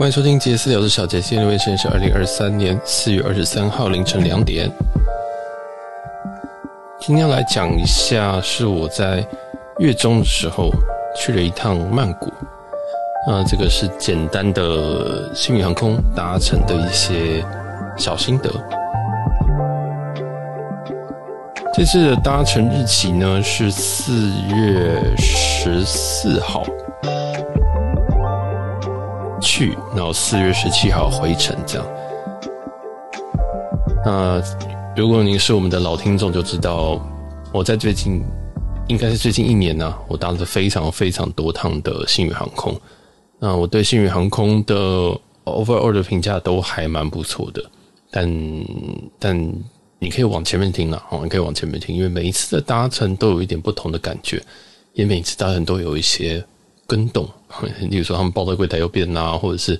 欢迎收听杰斯聊的小杰，今天的时间是二零二三年四月二十三号凌晨两点。今天要来讲一下，是我在月中的时候去了一趟曼谷。那这个是简单的星宇航空搭乘的一些小心得。这次的搭乘日期呢是四月十四号。去，然后四月十七号回程，这样。那如果您是我们的老听众，就知道我在最近，应该是最近一年呢、我搭了非常非常多趟的星宇航空。那我对星宇航空的 overall 的评价都还蛮不错的，但但你可以往前面听了哦，你可以往前面听，因为每一次的搭乘都有一点不同的感觉，也每一次搭乘都有一些更动。例如说，他们报到柜台又变啊，或者是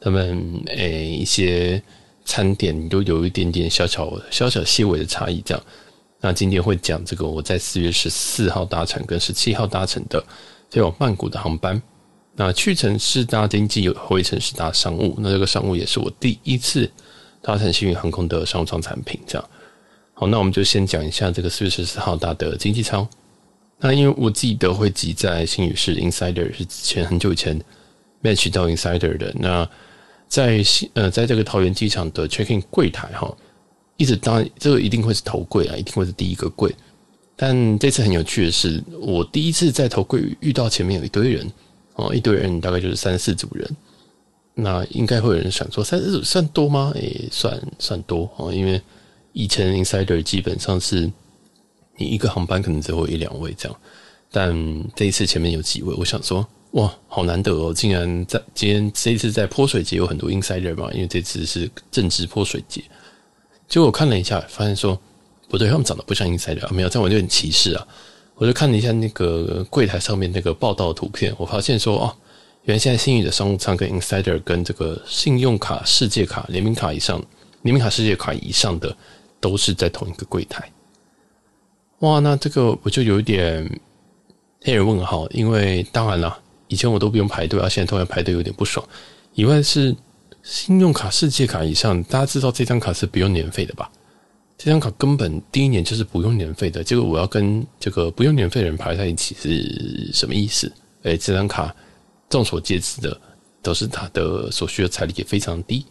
他们诶、一些餐点都有一点点小小小小细微的差异。这样，那今天会讲这个我在四月十四号搭乘跟十七号搭乘的飞往曼谷的航班。那去程是搭经济，回程是搭商务。那这个商务也是我第一次搭乘幸运航空的商务舱产品。这样，好，那我们就先讲一下这个四月十四号搭的经济舱。那因为我记得会挤在新宇市 Insider，是之前很久以前 match 到 Insider 的。那在新呃，在这个桃园机场的 checking 柜台哈，一直当这个一定会是头柜啊，一定会是第一个柜。但这次很有趣的是，我第一次在头柜遇到前面有一堆人哦，一堆人大概就是三四组人。那应该会有人想说，三四组算多吗？诶、算算多哦，因为以前 Insider 基本上是。你一个航班可能只有一两位这样，但这一次前面有几位，我想说，哇，好难得哦，竟然在今天这一次在泼水节有很多 insider 嘛，因为这次是正值泼水节。结果我看了一下，发现说不对，他们长得不像 insider 啊，没有，这样我就很歧视啊。我就看了一下那个柜台上面那个报道图片，我发现说，哦，原来现在星宇的商务舱跟 insider 跟这个信用卡、世界卡、联名卡以上、联名卡、世界卡以上的都是在同一个柜台。哇，那这个我就有一点黑人问号，因为当然了，以前我都不用排队啊，现在突然排队有点不爽。以外是信用卡、世界卡以上，大家知道这张卡是不用年费的吧？这张卡根本第一年就是不用年费的，结果我要跟这个不用年费的人排在一起是什么意思？诶，这张卡众所皆知的，都是它的所需的财力也非常低。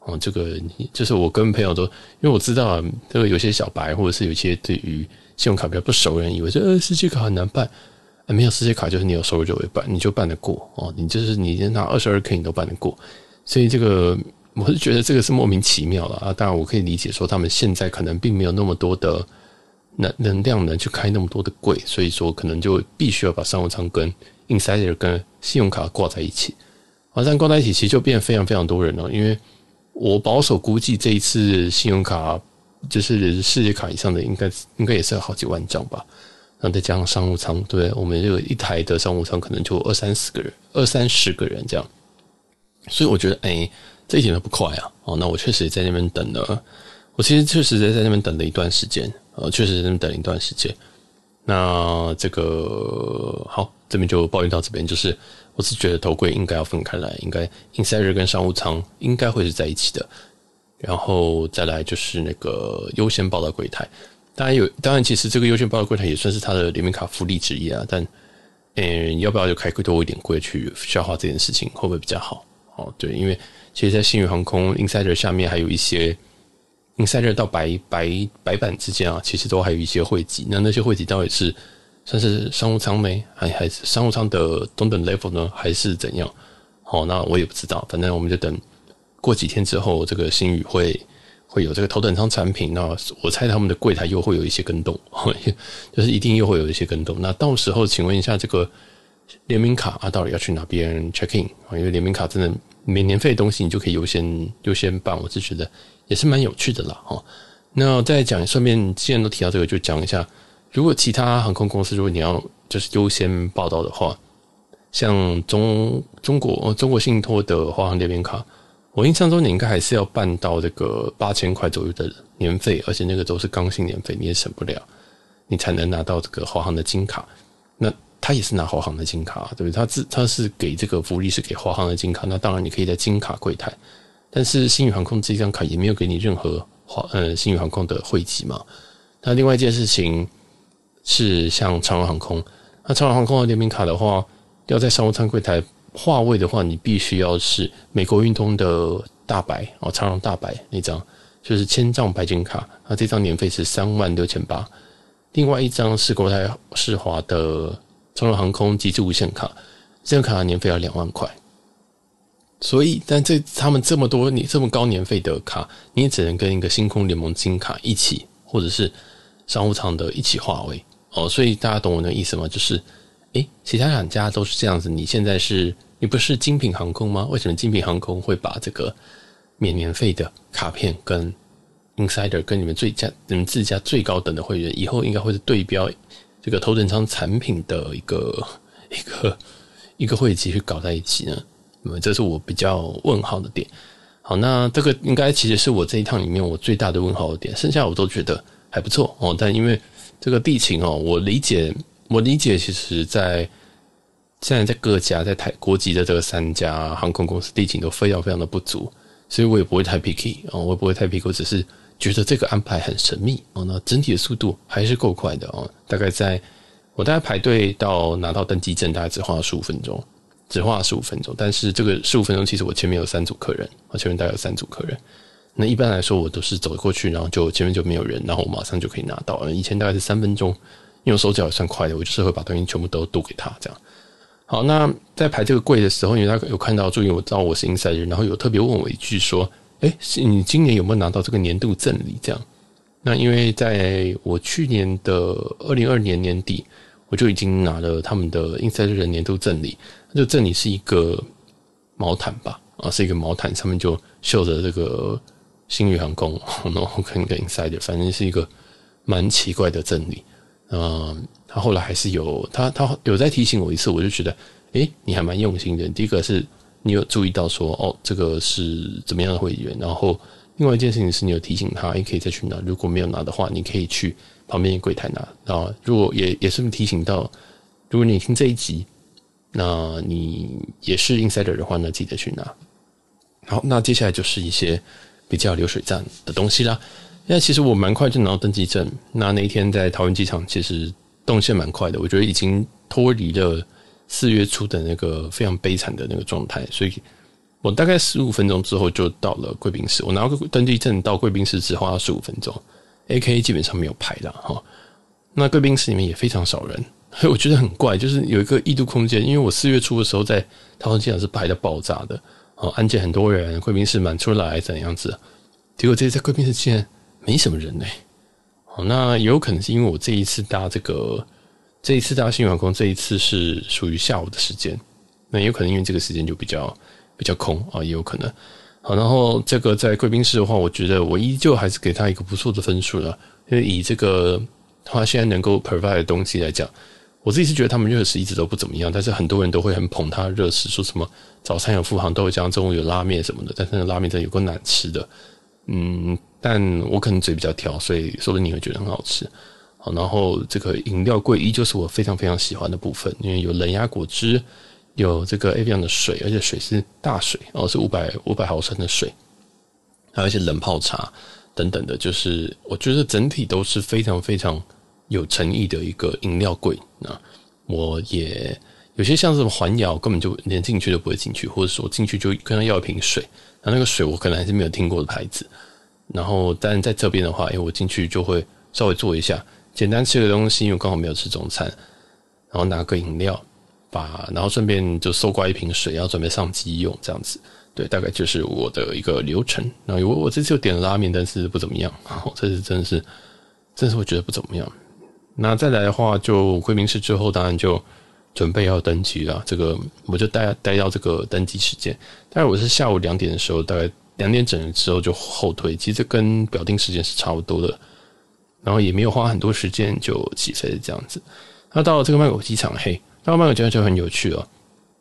哦，这个就是我跟朋友都，因为我知道啊，这个有些小白或者是有些对于信用卡比较不熟人，以为这呃世界卡很难办，没有世界卡就是你有收入就会办，你就办得过哦，你就是你拿二十二 K 你都办得过，所以这个我是觉得这个是莫名其妙的啊。当然我可以理解说他们现在可能并没有那么多的能能量能去开那么多的柜，所以说可能就必须要把商务舱跟 Insider 跟信用卡挂在一起，啊，这挂在一起其实就变非常非常多人了，因为。我保守估计，这一次信用卡就是世界卡以上的应，该应该也是有好几万张吧。然后再加上商务舱，对，我们这个一台的商务舱可能就二三十个人，二三十个人这样。所以我觉得，哎、这一点都不快啊。哦，那我确实也在那边等了，我其实确实在在那边等了一段时间，呃，确实在那边等了一段时间。那这个好，这边就抱怨到这边，就是我是觉得头柜应该要分开来，应该 insider 跟商务舱应该会是在一起的，然后再来就是那个优先报到柜台。当然有，当然其实这个优先报到柜台也算是他的联名卡福利之一啊。但，嗯，要不要就开多一点柜去消化这件事情，会不会比较好？哦，对，因为其实，在星宇航空 insider 下面还有一些。Insider 到白白白板之间啊，其实都还有一些会籍。那那些会籍到底是算是商务舱没，还还是商务舱的中等 level 呢，还是怎样？好，那我也不知道。反正我们就等过几天之后，这个新宇会会有这个头等舱产品。那我猜他们的柜台又会有一些更动，就是一定又会有一些更动。那到时候，请问一下，这个联名卡啊，到底要去哪边 check in 啊？因为联名卡真的免年费的东西，你就可以优先优先办。我是觉得。也是蛮有趣的啦，哦。那再讲，顺便既然都提到这个，就讲一下，如果其他航空公司，如果你要就是优先报道的话，像中中国中国信托的华航联名卡，我印象中你应该还是要办到这个八千块左右的年费，而且那个都是刚性年费，你也省不了，你才能拿到这个华航的金卡。那他也是拿华航的金卡，对不对？他自他是给这个福利是给华航的金卡，那当然你可以在金卡柜台，但是星宇航空这张卡也没有给你任何华呃星宇航空的会籍嘛。那另外一件事情是像长荣航空，那长荣航空的联名卡的话，要在商务舱柜台话位的话，你必须要是美国运通的大白哦，长荣大白那张就是千丈白金卡，那这张年费是三万六千八。另外一张是国泰世华的长荣航空极致无限卡，这张卡的年费要两万块。所以，但这他们这么多你这么高年费的卡，你也只能跟一个星空联盟金卡一起，或者是商务舱的一起划位哦。所以大家懂我的意思吗？就是，诶，其他两家都是这样子。你现在是你不是精品航空吗？为什么精品航空会把这个免年费的卡片跟？Insider 跟你们最佳、你们自家最高等的会员，以后应该会是对标这个头等舱产品的一个一个一个会籍去搞在一起呢？那么这是我比较问号的点。好，那这个应该其实是我这一趟里面我最大的问号的点，剩下我都觉得还不错哦。但因为这个地勤哦，我理解，我理解，其实在现在在各家在台国籍的这个三家航空公司地勤都非常非常的不足，所以我也不会太 picky 哦，我也不会太 picky，我只是。觉得这个安排很神秘哦，那整体的速度还是够快的哦。大概在我大概排队到拿到登机证，大概只花了十五分钟，只花了十五分钟。但是这个十五分钟，其实我前面有三组客人，我前面大概有三组客人。那一般来说，我都是走过去，然后就前面就没有人，然后我马上就可以拿到。以前大概是三分钟，因为我手脚也算快的，我就是会把东西全部都渡给他这样。好，那在排这个柜的时候，因为他有看到注意我知道我是 insider，然后有特别问我一句说。哎，是你今年有没有拿到这个年度赠礼？这样，那因为在我去年的二零二年年底，我就已经拿了他们的 Insider 的年度赠礼。这赠礼是一个毛毯吧？啊，是一个毛毯，上面就绣着这个星宇航空，然后跟一个 Insider，反正是一个蛮奇怪的赠礼。嗯，他后来还是有他，他有再提醒我一次，我就觉得，哎，你还蛮用心的。第一个是。你有注意到说哦，这个是怎么样的会员？然后另外一件事情是你有提醒他，也可以再去拿。如果没有拿的话，你可以去旁边柜台拿。然后如果也也是提醒到，如果你听这一集，那你也是 insider 的话呢，记得去拿。好，那接下来就是一些比较流水账的东西啦。因为其实我蛮快就拿到登机证。那那一天在桃园机场，其实动线蛮快的，我觉得已经脱离了。四月初的那个非常悲惨的那个状态，所以我大概十五分钟之后就到了贵宾室。我拿个登机证到贵宾室只花了十五分钟，A K 基本上没有排的哈。那贵宾室里面也非常少人，所以我觉得很怪，就是有一个异度空间。因为我四月初的时候在桃园机场是排的爆炸的，哦，安检很多人，贵宾室满出来怎样子？结果这次在贵宾室竟然没什么人呢。哦，那也有可能是因为我这一次搭这个。这一次搭新员工，这一次是属于下午的时间，那也有可能因为这个时间就比较比较空啊，也有可能。好，然后这个在贵宾室的话，我觉得我依旧还是给他一个不错的分数了，因为以这个他现在能够 provide 的东西来讲，我自己是觉得他们热食一直都不怎么样，但是很多人都会很捧他热食，说什么早餐有富航豆浆，中午有拉面什么的，但是那拉面真的有够难吃的，嗯，但我可能嘴比较挑，所以说不定你会觉得很好吃。好然后这个饮料柜依旧是我非常非常喜欢的部分，因为有冷压果汁，有这个 Evian 的水，而且水是大水哦，是五百五百毫升的水，还有一些冷泡茶等等的，就是我觉得整体都是非常非常有诚意的一个饮料柜。那我也有些像这种环窑，根本就连进去都不会进去，或者说进去就跟他要一瓶水，那那个水我可能还是没有听过的牌子。然后但在这边的话，哎，我进去就会稍微做一下。简单吃个东西，因为刚好没有吃中餐，然后拿个饮料，把然后顺便就搜刮一瓶水，然后准备上机用这样子。对，大概就是我的一个流程。然后我我这次又点了拉面，但是不怎么样。这次真的是，真是会觉得不怎么样。那再来的话，就贵宾室之后，当然就准备要登机了。这个我就待待到这个登机时间。但是我是下午两点的时候，大概两点整的时候就后退。其实跟表定时间是差不多的。然后也没有花很多时间就起飞这样子。那到了这个曼谷机场，嘿，到曼谷机场就很有趣了。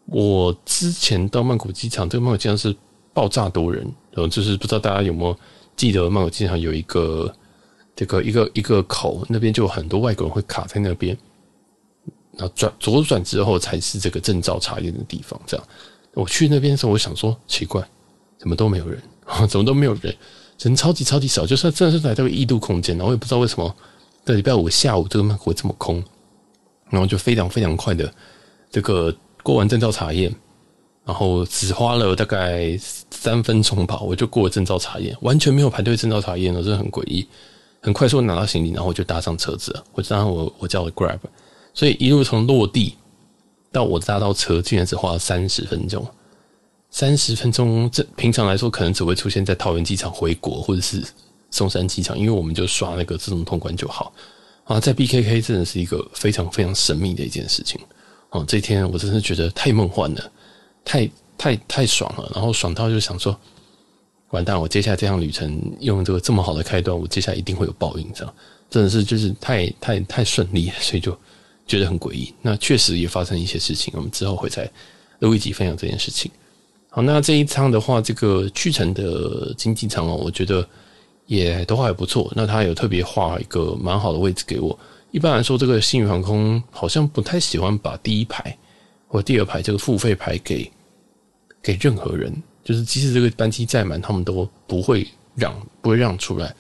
我之前到曼谷机场，这个曼谷机场是爆炸多人，然后就是不知道大家有没有记得，曼谷机场有一个这个一个一个口，那边就有很多外国人会卡在那边。然后转左转之后才是这个证照查验的地方。这样，我去那边的时候，我想说奇怪，怎么都没有人，怎么都没有人，人超级超级少，就是真的是来这个异度空间，然后我也不知道为什么，这礼拜五下午这个会这么空，然后就非常非常快的这个过完证照查验，然后只花了大概三分钟吧，我就过了证照查验，完全没有排队证照查验了，真的很诡异。很快速拿到行李，然后我就搭上车子了。我知道我我叫了 Grab，所以一路从落地到我搭到车，竟然只花了三十分钟。三十分钟，这平常来说可能只会出现在桃园机场回国或者是松山机场，因为我们就刷那个自动通关就好。啊，在 BKK 真的是一个非常非常神秘的一件事情。哦，这天我真是觉得太梦幻了，太太太爽了，然后爽到就想说。完蛋！我接下来这趟旅程用这个这么好的开端，我接下来一定会有报应，这样真的是就是太太太顺利，所以就觉得很诡异。那确实也发生一些事情，我们之后会再录一集分享这件事情。好，那这一趟的话，这个去程的经济舱哦，我觉得也都还不错。那他有特别画一个蛮好的位置给我。一般来说，这个星宇航空好像不太喜欢把第一排或第二排这个付费排给给任何人。就是即使这个班机再满，他们都不会让，不会让出来。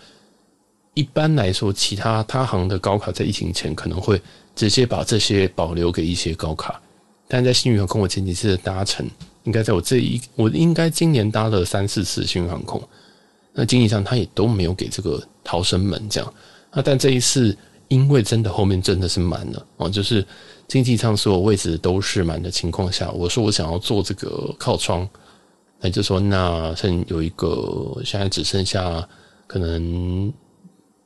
一般来说，其他他航的高卡在疫情前可能会直接把这些保留给一些高卡，但在星宇航空我前几次的搭乘，应该在我这一我应该今年搭了三四次星宇航空，那经济舱他也都没有给这个逃生门这样。那但这一次，因为真的后面真的是满了哦，就是经济舱所有位置都是满的情况下，我说我想要坐这个靠窗。那就说，那剩有一个，现在只剩下可能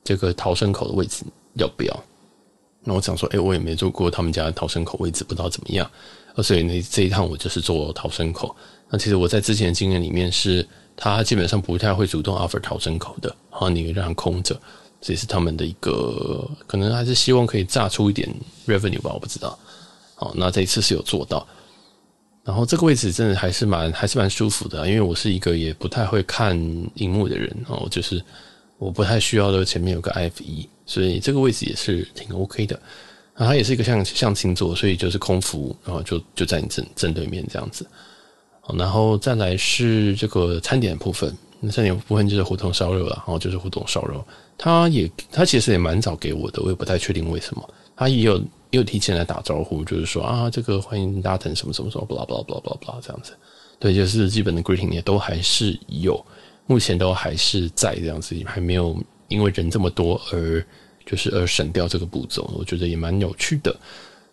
这个逃生口的位置，要不要？那我想说，哎，我也没坐过他们家逃生口位置，不知道怎么样。所以那这一趟我就是做逃生口。那其实我在之前的经验里面是，他基本上不太会主动 offer 逃生口的，然后你让空着，这也是他们的一个可能还是希望可以榨出一点 revenue 吧，我不知道。好，那这一次是有做到。然后这个位置真的还是蛮还是蛮舒服的，因为我是一个也不太会看荧幕的人哦，就是我不太需要的前面有个 F1，所以这个位置也是挺 OK 的。然后它也是一个像像星座，所以就是空服，然后就就在你正正对面这样子。然后再来是这个餐点部分，那餐点部分就是胡同烧肉了，然后就是胡同烧肉，它也它其实也蛮早给我的，我也不太确定为什么，它也有。也有提前来打招呼，就是说啊，这个欢迎搭乘什么什么什么，blah blah blah blah blah 这样子，对，就是基本的 greeting 也都还是有，目前都还是在这样子，还没有因为人这么多而就是而省掉这个步骤，我觉得也蛮有趣的。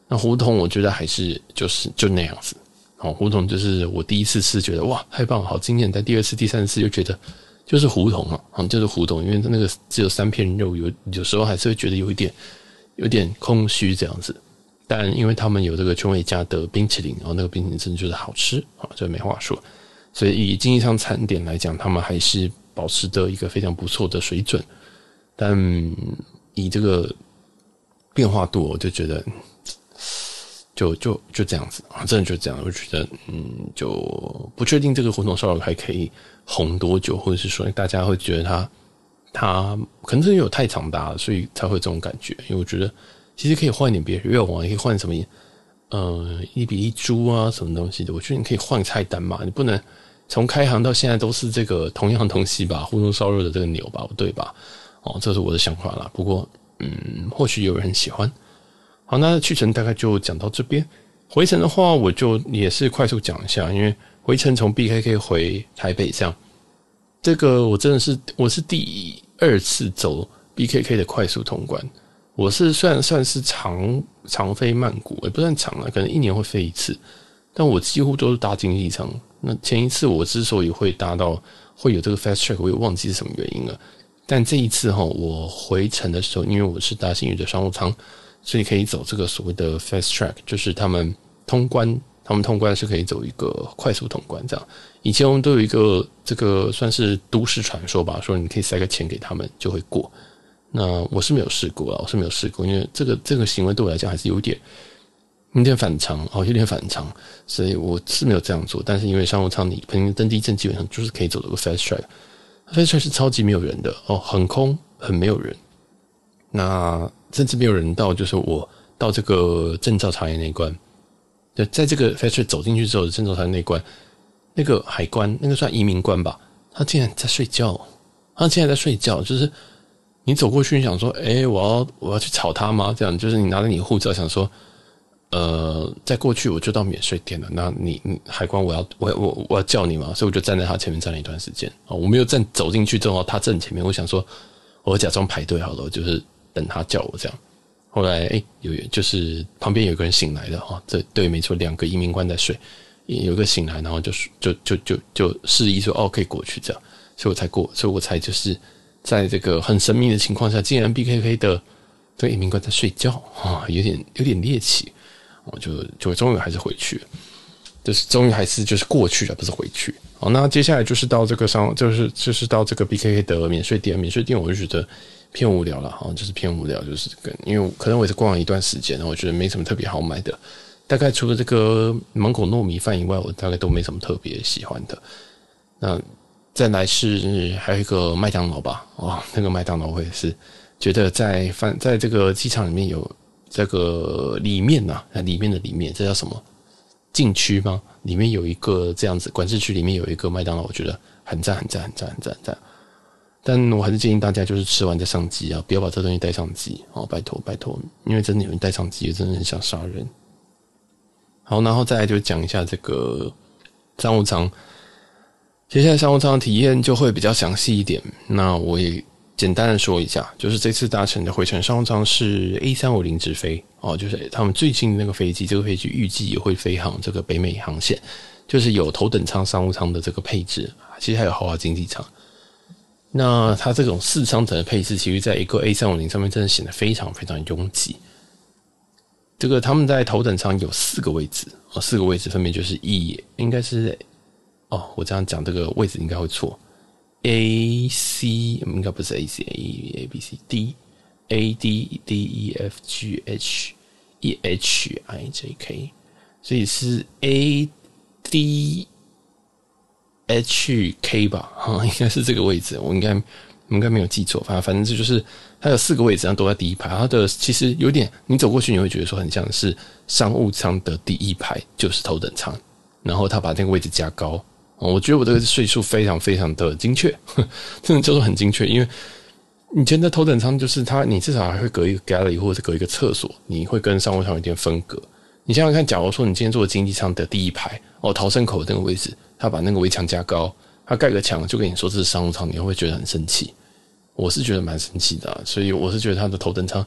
那胡同我觉得还是就是就那样子，好，胡同就是我第一次吃觉得哇太棒，好惊艳，但第二次、第三次又觉得就是胡同啊，嗯，就是胡同，因为它那个只有三片肉，有有时候还是会觉得有一点。有点空虚这样子，但因为他们有这个全伟家的冰淇淋，然后那个冰淇淋真的就是好吃啊，这没话说。所以以经济舱餐点来讲，他们还是保持着一个非常不错的水准。但以这个变化度，我就觉得就就就这样子啊，真的就这样。我觉得嗯，就不确定这个胡同烧肉还可以红多久，或者是说大家会觉得它。它可能是因为有太长大了，所以才会这种感觉。因为我觉得其实可以换点别的肉啊，你可以换什么，呃，一比一猪啊，什么东西的。我觉得你可以换菜单嘛，你不能从开行到现在都是这个同样东西吧？胡同烧肉的这个牛吧，对吧？哦，这是我的想法啦。不过，嗯，或许有人喜欢。好，那去程大概就讲到这边。回程的话，我就也是快速讲一下，因为回程从 BKK 回台北这样，这个我真的是我是第。二次走 BKK 的快速通关，我是虽然算是长长飞曼谷，也不算长了，可能一年会飞一次，但我几乎都是搭经济舱。那前一次我之所以会搭到会有这个 fast track，我也忘记是什么原因了。但这一次哈，我回程的时候，因为我是搭星宇的商务舱，所以可以走这个所谓的 fast track，就是他们通关，他们通关是可以走一个快速通关这样。以前我们都有一个这个算是都市传说吧，说你可以塞个钱给他们就会过。那我是没有试过啊，我是没有试过，因为这个这个行为对我来讲还是有点有点反常哦，有点反常，所以我是没有这样做。但是因为商务舱你肯定登机证基本上就是可以走这个 fast track 飞船是超级没有人的哦，很空很没有人。那甚至没有人到，就是我。到这个证照查验那关，就，在这个飞船走进去之后的证照查验那关，那个海关那个算移民官吧，他竟然在睡觉，他竟然在睡觉，就是你走过去，你想说，哎、我要我要去吵他吗？这样就是你拿着你护照，想说。呃，在过去我就到免税店了。那你，你海关，我要我我我要叫你嘛，所以我就站在他前面站了一段时间啊。我没有站走进去正好他正前面，我想说，我假装排队好了，就是等他叫我这样。后来哎、有就是旁边有个人醒来了啊，这对没错，两个移民官在睡，有一个醒来，然后就就就就就示意说哦可以过去这样，所以我才过，所以我才就是在这个很神秘的情况下，竟然 BKK 的这移民官在睡觉啊，有点有点猎奇。我就就终于还是回去，就是终于还是就是过去了，不是回去。好，那接下来就是到这个商，就是就是到这个 BKK 的免税店。免税店我就觉得偏无聊了，哈，就是偏无聊，就是跟因为可能我也是逛了一段时间，我觉得没什么特别好买的。大概除了这个芒果糯米饭以外，我大概都没什么特别喜欢的。那再来是还有一个麦当劳吧，哦，那个麦当劳我也是觉得在饭在这个机场里面有。这个里面呐、啊，里面的里面，这叫什么禁区吗？里面有一个这样子管制区，里面有一个麦当劳，我觉得很赞，很赞，很赞，很赞，很赞。但我还是建议大家，就是吃完再上机啊，不要把这东西带上机哦，拜托，拜托，因为真的有人带上机，真的很想杀人。好，然后再来就讲一下这个商务舱，接下来商务舱的体验就会比较详细一点。那我也。简单的说一下，就是这次搭乘的回程商务舱是 A 三五零直飞哦，就是他们最近那个飞机，这个飞机预计也会飞航这个北美航线，就是有头等舱商务舱的这个配置，其实还有豪华经济舱。那它这种四舱层的配置，其实在一个 A 三五零上面真的显得非常非常拥挤。这个他们在头等舱有四个位置哦，四个位置分别就是 E，，应该是哦，我这样讲这个位置应该会错。A C 应该不是 A C A A B C D A D D E F G H E H I J K，所以是 A D H K 吧？哈，应该是这个位置，我应该应该没有记错。反正反正这就是它有四个位置，然后都在第一排。它的其实有点，你走过去你会觉得说很像是商务舱的第一排就是头等舱，然后他把那个位置加高。我觉得我这个岁数非常非常的精确，真的叫做很精确。因为以前的头等舱就是它，你至少还会隔一个 gallery 或者隔一个厕所，你会跟商务舱有点分隔。你想想看，假如说你今天坐经济舱的第一排哦，逃生口那个位置，他把那个围墙加高，他盖个墙就跟你说这是商务舱，你会不会觉得很生气？我是觉得蛮生气的，所以我是觉得他的头等舱，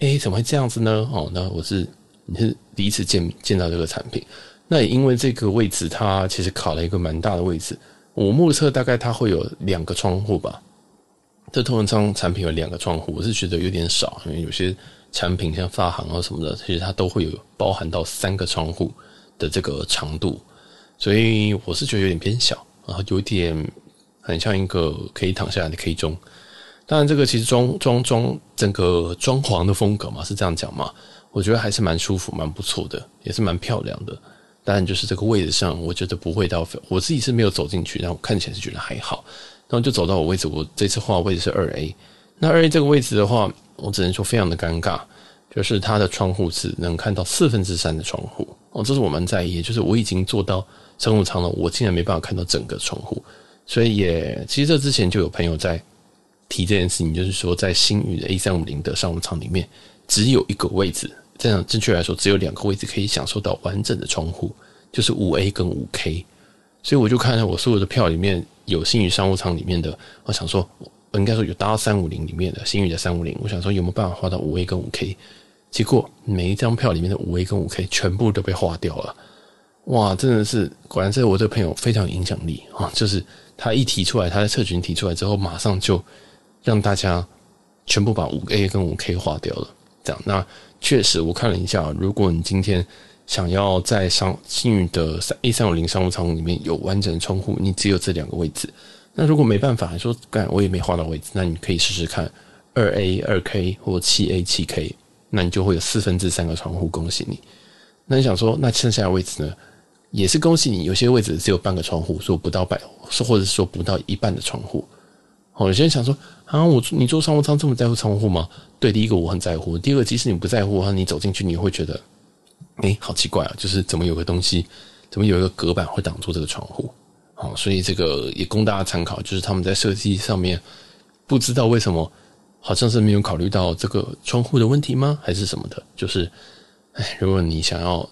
哎，怎么会这样子呢？哦，那我是你是第一次见见到这个产品。那也因为这个位置，它其实卡了一个蛮大的位置。我目测大概它会有两个窗户吧。这头等舱产品有两个窗户，我是觉得有点少，因为有些产品像发行啊什么的，其实它都会有包含到三个窗户的这个长度，所以我是觉得有点偏小，然后有点很像一个可以躺下来的 K 中。当然，这个其实装装装整个装潢的风格嘛，是这样讲嘛，我觉得还是蛮舒服、蛮不错的，也是蛮漂亮的。当然，就是这个位置上，我觉得不会到。我自己是没有走进去，但我看起来是觉得还好。然后就走到我位置，我这次画的位置是二 A。那二 A 这个位置的话，我只能说非常的尴尬，就是它的窗户只能看到四分之三的窗户哦，这是我蛮在意。就是我已经坐到商务舱了，我竟然没办法看到整个窗户。所以也其实这之前就有朋友在提这件事情，就是说在星宇的 A 三五零的商务舱里面只有一个位置。这样正确来说，只有两个位置可以享受到完整的窗户，就是五 A 跟五 K。所以我就看到我所有的票里面有星宇商务舱里面的，我想说，我应该说有搭到三五零里面的星宇的三五零，我想说有没有办法划到五 A 跟五 K？结果每一张票里面的五 A 跟五 K 全部都被划掉了。哇，真的是，果然是我这个朋友非常有影响力啊！就是他一提出来，他在社群提出来之后，马上就让大家全部把五 A 跟五 K 划掉了。这样那。确实，我看了一下，如果你今天想要在商星宇的三 A 三五零商务舱里面有完整的窗户，你只有这两个位置。那如果没办法，说干我也没画到位置，那你可以试试看二 A 二 K 或七 A 七 K，那你就会有四分之三个窗户，恭喜你。那你想说，那剩下的位置呢？也是恭喜你，有些位置只有半个窗户，说不到百，说或者说不到一半的窗户。哦，有些人想说啊，我你做商务舱这么在乎窗户吗？对，第一个我很在乎，第二个即使你不在乎的话，你走进去你会觉得，哎，好奇怪啊，就是怎么有个东西，怎么有一个隔板会挡住这个窗户？好，所以这个也供大家参考，就是他们在设计上面不知道为什么，好像是没有考虑到这个窗户的问题吗？还是什么的？就是，哎，如果你想要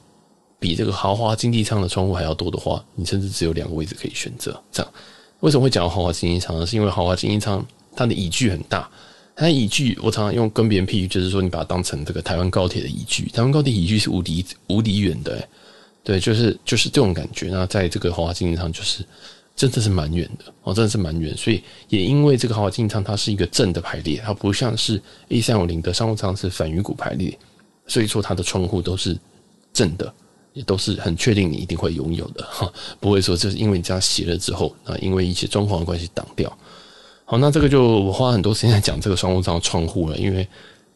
比这个豪华经济舱的窗户还要多的话，你甚至只有两个位置可以选择，这样。为什么会讲豪华经济舱呢？是因为豪华经济舱它的椅距很大，它的椅距我常常用跟别人譬喻，就是说你把它当成这个台湾高铁的椅距，台湾高铁椅距是无敌无敌远的，欸，对，就是就是这种感觉。那在这个豪华经济舱就是真的是蛮远的哦，真的是蛮远。所以也因为这个豪华经济舱它是一个正的排列，它不像是 A 三五零的商务舱是反鱼骨排列，所以说它的窗户都是正的。也都是很确定你一定会拥有的 哈，不会说就是因为你这样写了之后啊，因为一些装潢的关系挡掉。好，那这个就我花很多时间在讲这个商务舱窗户了，因为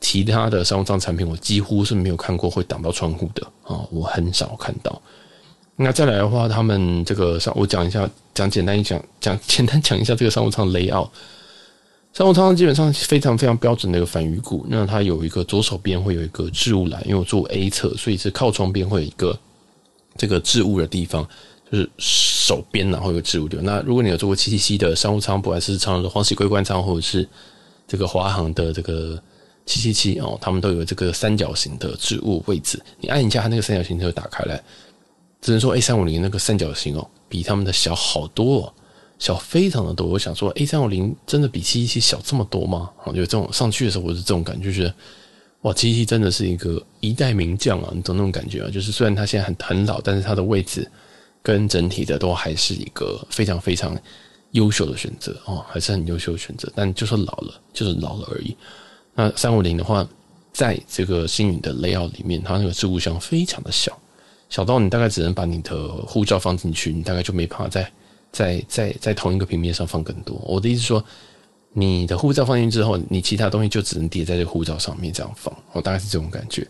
其他的商务舱产品我几乎是没有看过会挡到窗户的啊，我很少看到。那再来的话，他们这个商我讲一下，讲简单一讲，讲简单讲一下这个商务舱 layout。商务舱基本上非常非常标准的一个反鱼骨，那它有一个左手边会有一个置物篮，因为我坐 A 侧，所以是靠窗边会有一个。这个置物的地方就是手边，然后有置物的。那如果你有坐过七七七的商务舱，不管是长荣的皇玺桂冠舱，或者是这个华航的这个七七七哦，他们都有这个三角形的置物位置。你按一下，它那个三角形就打开来。只能说 A 三五零那个三角形哦，比他们的小好多哦，小非常的多。我想说，A 三五零真的比七七七小这么多吗？就这种上去的时候，我是这种感觉，就是。哇，七七真的是一个一代名将啊！你懂那种感觉啊？就是虽然他现在很很老，但是他的位置跟整体的都还是一个非常非常优秀的选择哦，还是很优秀的选择。但就是老了，就是老了而已。那三五零的话，在这个星宇的 layout 里面，它那个置物箱非常的小，小到你大概只能把你的护照放进去，你大概就没办法在在在在同一个平面上放更多。我的意思说。你的护照放进去之后，你其他东西就只能叠在这个护照上面这样放，我大概是这种感觉。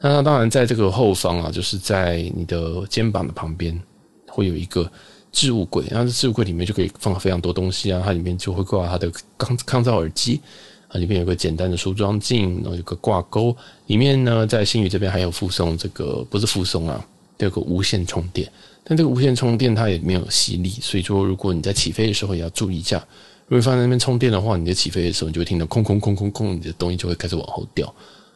那当然，在这个后方啊，就是在你的肩膀的旁边会有一个置物柜，然后置物柜里面就可以放非常多东西啊。它里面就会挂它的抗抗噪耳机啊，里面有个简单的梳妆镜，然后有个挂钩。里面呢，在星宇这边还有附送这个不是附送啊，有个无线充电。但这个无线充电它也没有吸力，所以说如果你在起飞的时候也要注意一下。如果放在那边充电的话，你在起飞的时候，你就会听到空空空空空，你的东西就会开始往后掉。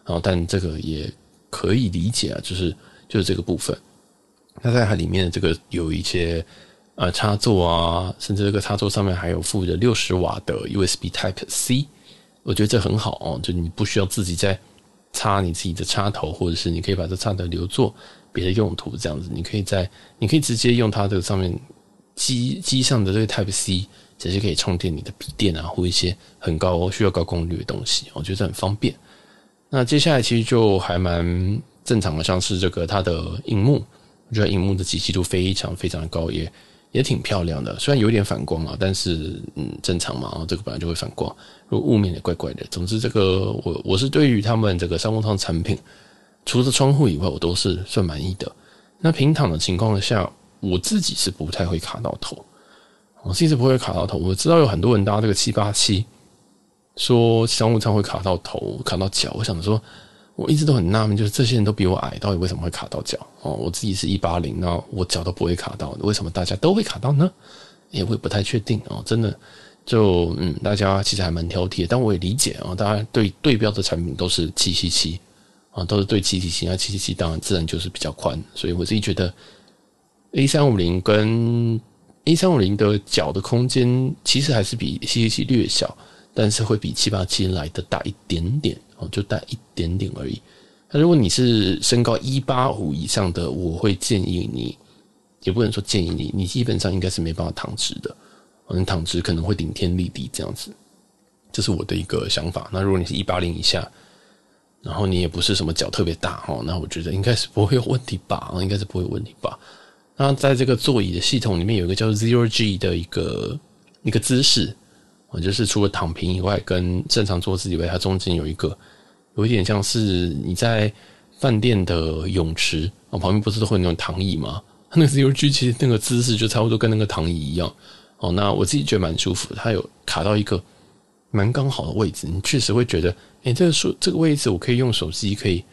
然后，但这个也可以理解啊，就是就是这个部分。那在它里面的这个有一些呃插座啊，甚至这个插座上面还有附着六十瓦的 USB Type C，我觉得这很好哦，就你不需要自己再插你自己的插头，或者是你可以把这插头留作别的用途，这样子，你可以在你可以直接用它这个上面机机上的这个 Type C。直接可以充电你的笔电啊，或一些很高需要高功率的东西，我觉得很方便。那接下来其实就还蛮正常的，像是这个它的荧幕，我觉得荧幕的解析度非常非常的高，也也挺漂亮的。虽然有点反光啊，但是嗯正常嘛，这个本来就会反光。如果雾面也怪怪的。总之，这个我我是对于他们这个商务舱产品，除了窗户以外，我都是算满意的。那平躺的情况下，我自己是不太会卡到头。我其实不会卡到头，我知道有很多人搭这个七八七，说商务舱会卡到头、卡到脚。我想说，我一直都很纳闷，就是这些人都比我矮，到底为什么会卡到脚？哦，我自己是一八零，那我脚都不会卡到，为什么大家都会卡到呢？也会不太确定哦，真的就嗯，大家其实还蛮挑剔的，但我也理解啊，大家对对标的产品都是七七七啊，都是对七七七，那七七七当然自然就是比较宽，所以我自己觉得 A 三五零跟 A 三五零的脚的空间其实还是比七七七略小，但是会比七八七来的大一点点哦，就大一点点而已。那如果你是身高一八五以上的，我会建议你，也不能说建议你，你基本上应该是没办法躺直的，可能躺直可能会顶天立地这样子，这是我的一个想法。那如果你是一八零以下，然后你也不是什么脚特别大哦，那我觉得应该是不会有问题吧，应该是不会有问题吧。那在这个座椅的系统里面，有一个叫 Zero G 的一个一个姿势，啊，就是除了躺平以外，跟正常坐姿以外，它中间有一个，有一点像是你在饭店的泳池啊，旁边不是都会那种躺椅吗？它那个 Zero G 其实那个姿势就差不多跟那个躺椅一样。哦，那我自己觉得蛮舒服，它有卡到一个蛮刚好的位置，你确实会觉得，哎、这个数这个位置我可以用手机，可以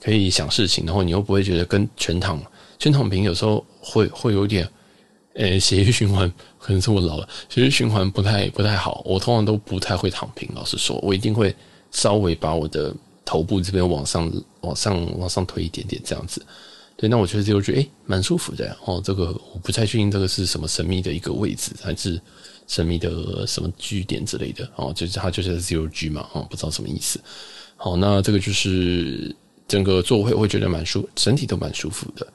可以想事情，然后你又不会觉得跟全躺全躺平有时候会会有点，诶、欸，血液循环可能是我老了，血液循环不太不太好，我通常都不太会躺平。老实说，我一定会稍微把我的头部这边往上往上往上推一点点这样子。对，那我觉得就觉得诶，蛮舒服的哦。这个我不太确定这个是什么神秘的一个位置，还是。神秘的什么据点之类的哦，就是它就是 zero G 嘛，哦，不知道什么意思。好，那这个就是整个座位会觉得蛮舒，整体都蛮舒服的。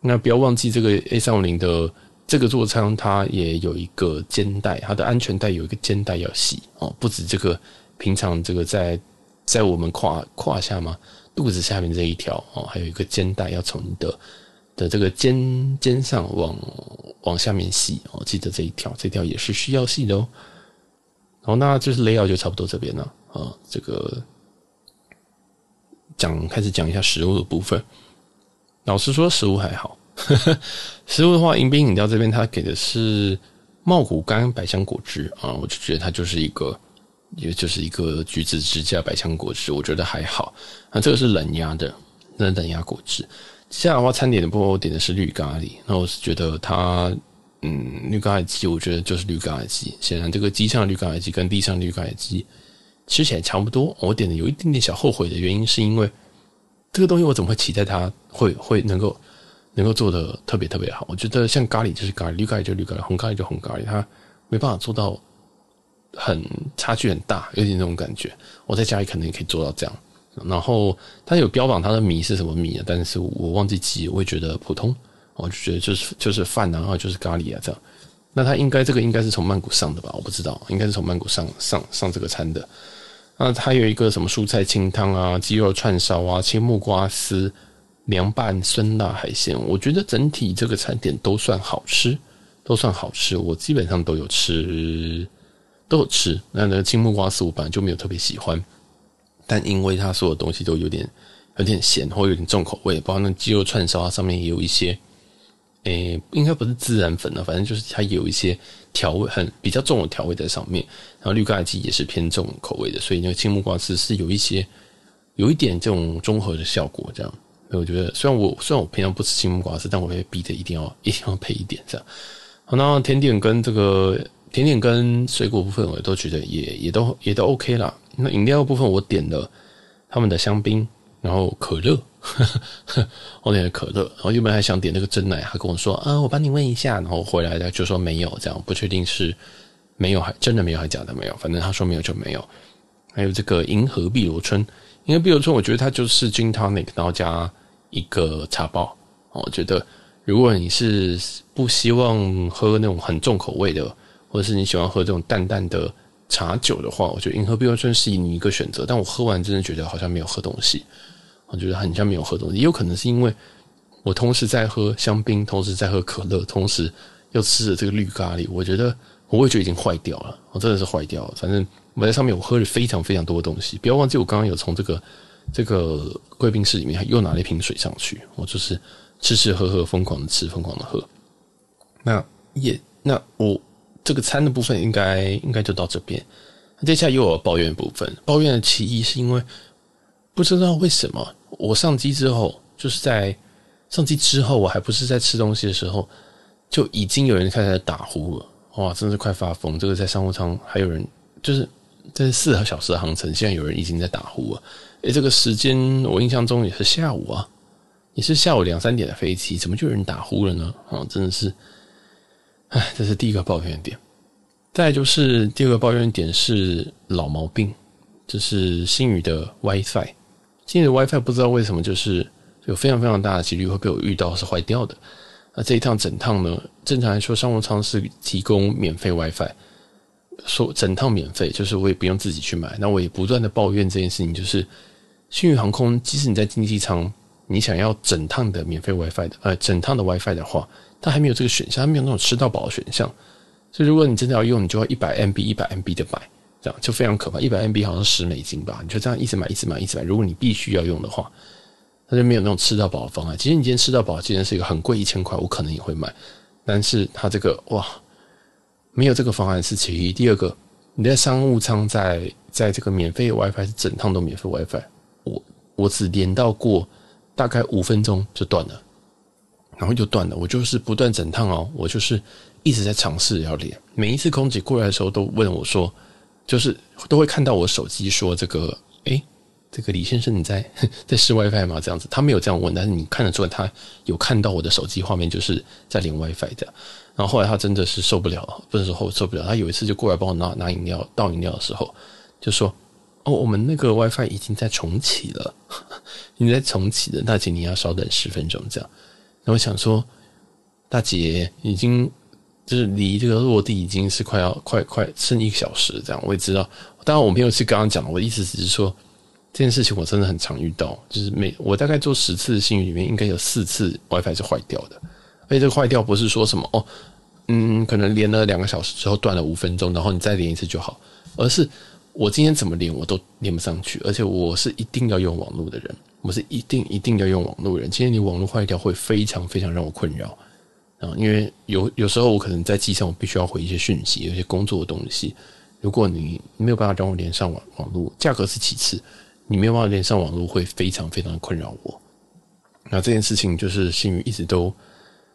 那不要忘记这个 A 三五零的这个座舱，它也有一个肩带，它的安全带有一个肩带要系哦，不止这个平常这个在在我们胯胯下嘛，肚子下面这一条哦，还有一个肩带要从你的。的这个肩肩上往往下面系哦，记得这一条，这条也是需要系的哦。好，那就是 layout 就差不多这边了啊。这个讲开始讲一下食物的部分。老实说，食物还好。食物的话，迎宾饮料这边它给的是茂谷柑百香果汁啊，我就觉得它就是一个，也就是一个橘子汁加百香果汁，我觉得还好。那这个是冷压的，那冷压果汁。接下来的话，餐点的部分我点的是绿咖喱。那我是觉得它，嗯，绿咖喱鸡，我觉得就是绿咖喱鸡。显然，这个机上绿咖喱鸡跟地上绿咖喱鸡吃起来差不多。我点的有一点点小后悔的原因，是因为这个东西我怎么会期待它会会能够能够做的特别特别好？我觉得像咖喱就是咖喱，绿咖喱就绿咖喱，红咖喱就红咖喱，它没办法做到很差距很大，有点那种感觉。我在家里可能也可以做到这样。然后它有标榜它的米是什么米啊？但是我忘记记，我也觉得普通，我就觉得就是就是饭啊，然后就是咖喱啊这样。那它应该这个应该是从曼谷上的吧？我不知道，应该是从曼谷上上上这个餐的。那它有一个什么蔬菜清汤啊、鸡肉串烧啊、青木瓜丝、凉拌酸辣海鲜。我觉得整体这个餐点都算好吃，都算好吃。我基本上都有吃，都有吃。那那个青木瓜丝我本来就没有特别喜欢。但因为它所有东西都有点有点咸或有点重口味，包括那鸡肉串烧，它上面也有一些，诶、应该不是孜然粉了，反正就是它有一些调味很比较重的调味在上面。然后绿咖喱鸡也是偏重口味的，所以那个青木瓜丝是有一些有一点这种综合的效果。这样，所以我觉得虽然我虽然我平常不吃青木瓜丝，但我会逼着一定要 一定要配一点这样。好，那甜点跟这个甜点跟水果部分，我都觉得也也都也都 OK 啦。那饮料部分我点了他们的香槟，然后可乐，我点了可乐，然后原本还想点那个真奶，他跟我说啊，我帮你问一下，然后回来的就说没有，这样不确定是没有还真的没有还假的没有，反正他说没有就没有。还有这个银河碧螺春，银河碧螺春我觉得它就是 Gin Tonic，然后加一个茶包。我觉得如果你是不希望喝那种很重口味的，或者是你喜欢喝这种淡淡的。茶酒的话，我觉得银河碧螺春是你一个选择，但我喝完真的觉得好像没有喝东西，我觉得很像没有喝东西，也有可能是因为我同时在喝香槟，同时在喝可乐，同时又吃了这个绿咖喱，我觉得我味觉已经坏掉了，我真的是坏掉了。反正我在上面我喝了非常非常多的东西，不要忘记我刚刚有从这个这个贵宾室里面又拿了一瓶水上去，我就是吃吃喝喝，疯狂的吃，疯狂的喝。那也那我。这个餐的部分应该应该就到这边，接下来又有抱怨部分。抱怨的其一是因为不知道为什么我上机之后，就是在上机之后，我还不是在吃东西的时候，就已经有人开始打呼了。哇，真的是快发疯！这个在商务舱还有人，就是在四个小时的航程，现在有人已经在打呼了。诶，这个时间我印象中也是下午啊，也是下午两三点的飞机，怎么就有人打呼了呢？啊，真的是。唉，这是第一个抱怨点。再就是第二个抱怨点是老毛病，就是新宇的 WiFi。星宇的 WiFi 不知道为什么就是有非常非常大的几率会被我遇到是坏掉的。那这一趟整趟呢，正常来说商务舱是提供免费 WiFi，说整趟免费，就是我也不用自己去买。那我也不断的抱怨这件事情，就是幸运航空，即使你在经济舱，你想要整趟的免费 WiFi 的，呃，整趟的 WiFi 的话。它还没有这个选项，它没有那种吃到饱的选项，所以如果你真的要用，你就要一百 MB 一百 MB 的买，这样就非常可怕。一百 MB 好像十美金吧，你就这样一直买一直买一直买。如果你必须要用的话，它就没有那种吃到饱的方案。其实你今天吃到饱，既然是一个很贵一千块，我可能也会买，但是它这个哇，没有这个方案是其一。第二个，你在商务舱在在这个免费 WiFi 是整趟都免费 WiFi，我我只连到过大概五分钟就断了，然后就断了。我就是不断整趟哦，我就是一直在尝试要连。每一次空姐过来的时候都问我说，就是都会看到我手机说这个，诶这个李先生你在 在试 WiFi 吗？这样子，他没有这样问，但是你看得出来他有看到我的手机画面，就是在连 WiFi 的。然后后来他真的是受不了，不是说后受不了，他有一次就过来帮我拿拿饮料倒饮料的时候，就说：“哦，我们那个 WiFi 已经在重启了，已经在重启了，大姐你要稍等十分钟这样。”然后我想说，大姐已经就是离这个落地已经是快要快快剩一个小时这样，我也知道。当然我没有去刚刚讲，我的意思只是说。这件事情我真的很常遇到，就是每我大概做十次的幸运里面，应该有四次 WiFi 是坏掉的。而且这个坏掉不是说什么哦，嗯，可能连了两个小时之后断了五分钟，然后你再连一次就好，而是我今天怎么连我都连不上去，而且我是一定要用网络的人，我是一定一定要用网络人。今天你网络坏掉会非常非常让我困扰啊，因为有有时候我可能在机上我必须要回一些讯息，有些工作的东西，如果你没有办法让我连上网网络，价格是其次。你没有办法连上网络，会非常非常困扰我。那这件事情就是星宇一直都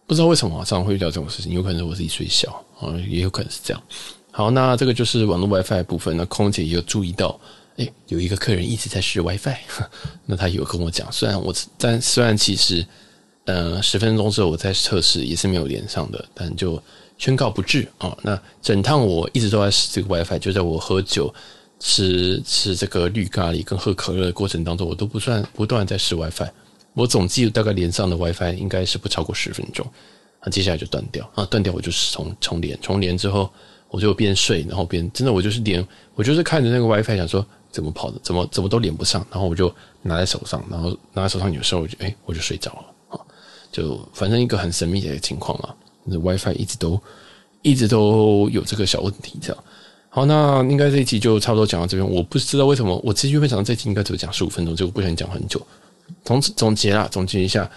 不知道为什么常常会遇到这种事情，有可能是我自己睡小啊，也有可能是这样。好，那这个就是网络 WiFi 部分。那空姐也有注意到，诶，有一个客人一直在试 WiFi，那他有跟我讲，虽然我但虽然其实呃十分钟之后我再测试也是没有连上的，但就宣告不治啊。那整趟我一直都在试这个 WiFi，就在我喝酒。吃吃这个绿咖喱跟喝可乐的过程当中，我都不算不断在试 WiFi，我总计大概连上的 WiFi 应该是不超过十分钟，那接下来就断掉啊，断掉我就是重重连，重连之后我就边睡，然后边真的我就是连，我就是看着那个 WiFi 想说怎么跑的，怎么怎么都连不上，然后我就拿在手上，然后拿在手上有时候我就哎我就睡着了，就反正一个很神秘的情况啊，那 WiFi 一直都一直都有这个小问题这样。好，那应该这一集就差不多讲到这边。我不知道为什么，我其实原本想到这一集应该只会讲十五分钟，结果不想讲很久。总总结啦，总结一下，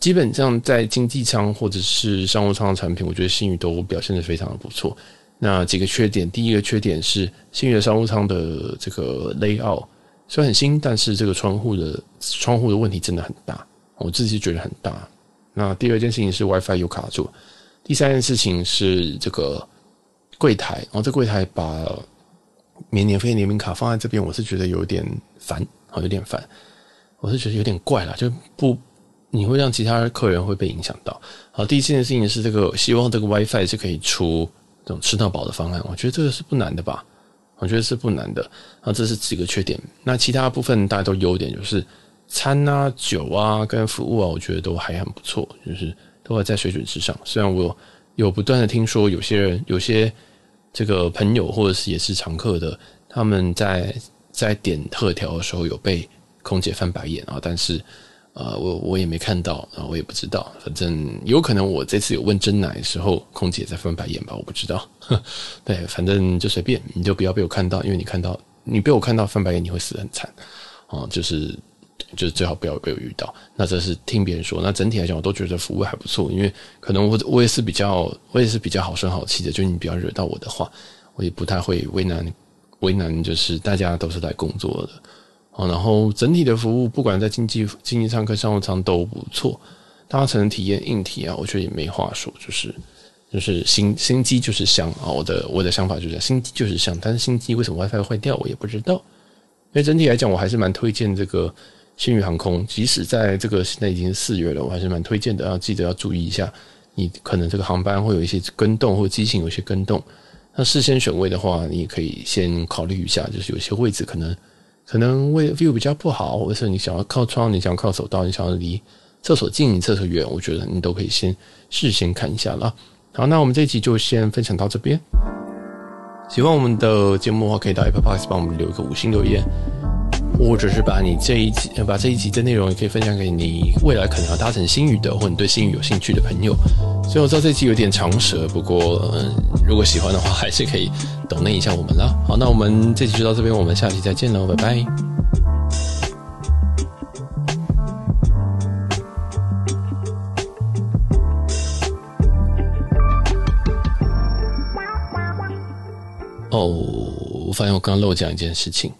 基本上在经济舱或者是商务舱的产品，我觉得星宇都表现得非常的不错。那几个缺点，第一个缺点是新宇的商务舱的这个 layout 虽然很新，但是这个窗户的窗户的问题真的很大，我自己觉得很大。那第二件事情是 WiFi 有卡住，第三件事情是这个。柜台，然后这柜台把免年费联名卡放在这边，我是觉得有点烦，好有点烦，我是觉得有点怪啦，就不你会让其他客人会被影响到。好，第一件事情是这个，希望这个 WiFi 是可以出这种吃到饱的方案，我觉得这个是不难的吧？我觉得是不难的。啊，这是几个缺点，那其他部分大家都优点，就是餐啊、酒啊跟服务啊，我觉得都还很不错，就是都会在水准之上。虽然我有，不断的听说有些人有些。这个朋友或者是也是常客的，他们在在点特调的时候有被空姐翻白眼啊，但是呃，我我也没看到啊，我也不知道，反正有可能我这次有问真奶的时候，空姐在翻白眼吧，我不知道。对，反正就随便，你就不要被我看到，因为你看到你被我看到翻白眼，你会死得很惨啊，就是。就是最好不要被我遇到。那这是听别人说。那整体来讲，我都觉得服务还不错。因为可能我我也是比较我也是比较好声好气的。就你不要惹到我的话，我也不太会为难为难。就是大家都是来工作的。哦，然后整体的服务，不管在经济经济舱跟商务舱都不错。搭乘体验硬体啊，我觉得也没话说。就是就是新新机就是香啊。我的我的想法就是新机就是香。但是新机为什么 WiFi 会坏掉，我也不知道。因为整体来讲，我还是蛮推荐这个。星宇航空，即使在这个现在已经四月了，我还是蛮推荐的。要记得要注意一下，你可能这个航班会有一些更动，或机型有些更动。那事先选位的话，你也可以先考虑一下，就是有些位置可能可能位 view 比较不好，或者是你想要靠窗，你想要靠走道，你想要离厕所近、厕所远，我觉得你都可以先事先看一下了。好，那我们这一集就先分享到这边。喜欢我们的节目的话，可以到 Apple Podcast 帮我们留一个五星留言。或者是把你这一集，把这一集的内容也可以分享给你未来可能要搭乘星宇的，或你对星宇有兴趣的朋友。所以我知道这集有点长舌，不过，如果喜欢的话，还是可以 donate 一下我们啦。好，那我们这集就到这边，我们下期再见喽，拜拜。哦。我发现我刚刚漏讲一件事情，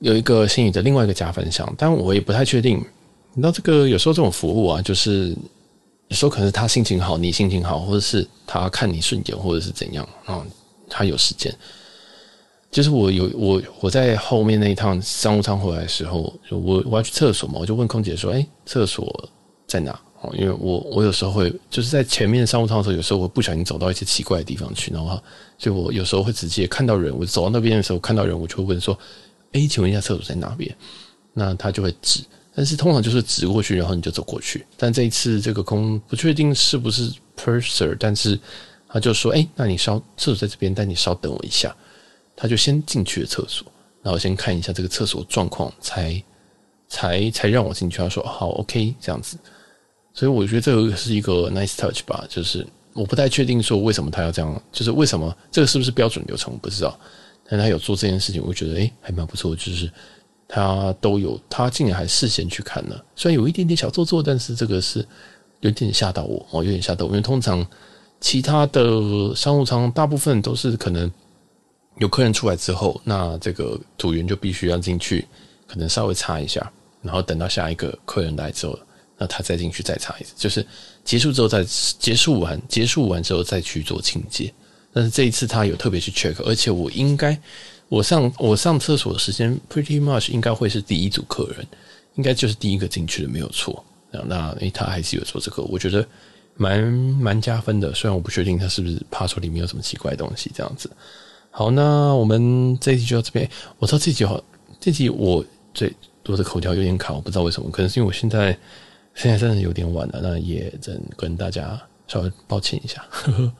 有一个心理的另外一个加分项，但我也不太确定。你知道这个有时候这种服务啊，就是有时候可能是他心情好，你心情好，或者是他看你顺眼，或者是怎样啊，他有时间。就是我有我我在后面那一趟商务舱回来的时候，我我要去厕所嘛，我就问空姐说：“哎，厕所在哪？”哦，因为我我有时候会就是在前面商务舱的时候，有时候我不小心走到一些奇怪的地方去，然后就我有时候会直接看到人，我走到那边的时候看到人，我就会问说：“哎，请问一下厕所在哪边？”那他就会指，但是通常就是指过去，然后你就走过去。但这一次这个空不确定是不是 purser，但是他就说：“哎，那你稍厕所在这边，但你稍等我一下。”他就先进去了厕所，然后先看一下这个厕所状况，才才才让我进去。他说好，OK，这样子。所以我觉得这个是一个 nice touch 吧，就是我不太确定说为什么他要这样，就是为什么这个是不是标准流程我不知道，但他有做这件事情，我觉得诶还蛮不错，就是他都有，他竟然还事先去看了，虽然有一点点小做作，但是这个是有点吓到我哦，有点吓到我，因为通常其他的商务舱大部分都是可能。有客人出来之后，那这个组员就必须要进去，可能稍微擦一下，然后等到下一个客人来之后，那他再进去再擦一次，就是结束之后再结束完，结束完之后再去做清洁。但是这一次他有特别去 check，而且我应该我上我上厕所的时间 pretty much 应该会是第一组客人，应该就是第一个进去的没有错。那诶他还是有做这个，我觉得蛮蛮加分的。虽然我不确定他是不是怕说里面有什么奇怪的东西这样子。好，那我们这一集就到这边。我知道这集好，这集我最多的口条有点卡，我不知道为什么，可能是因为我现在现在真的有点晚了，那也真跟大家稍微抱歉一下。呵呵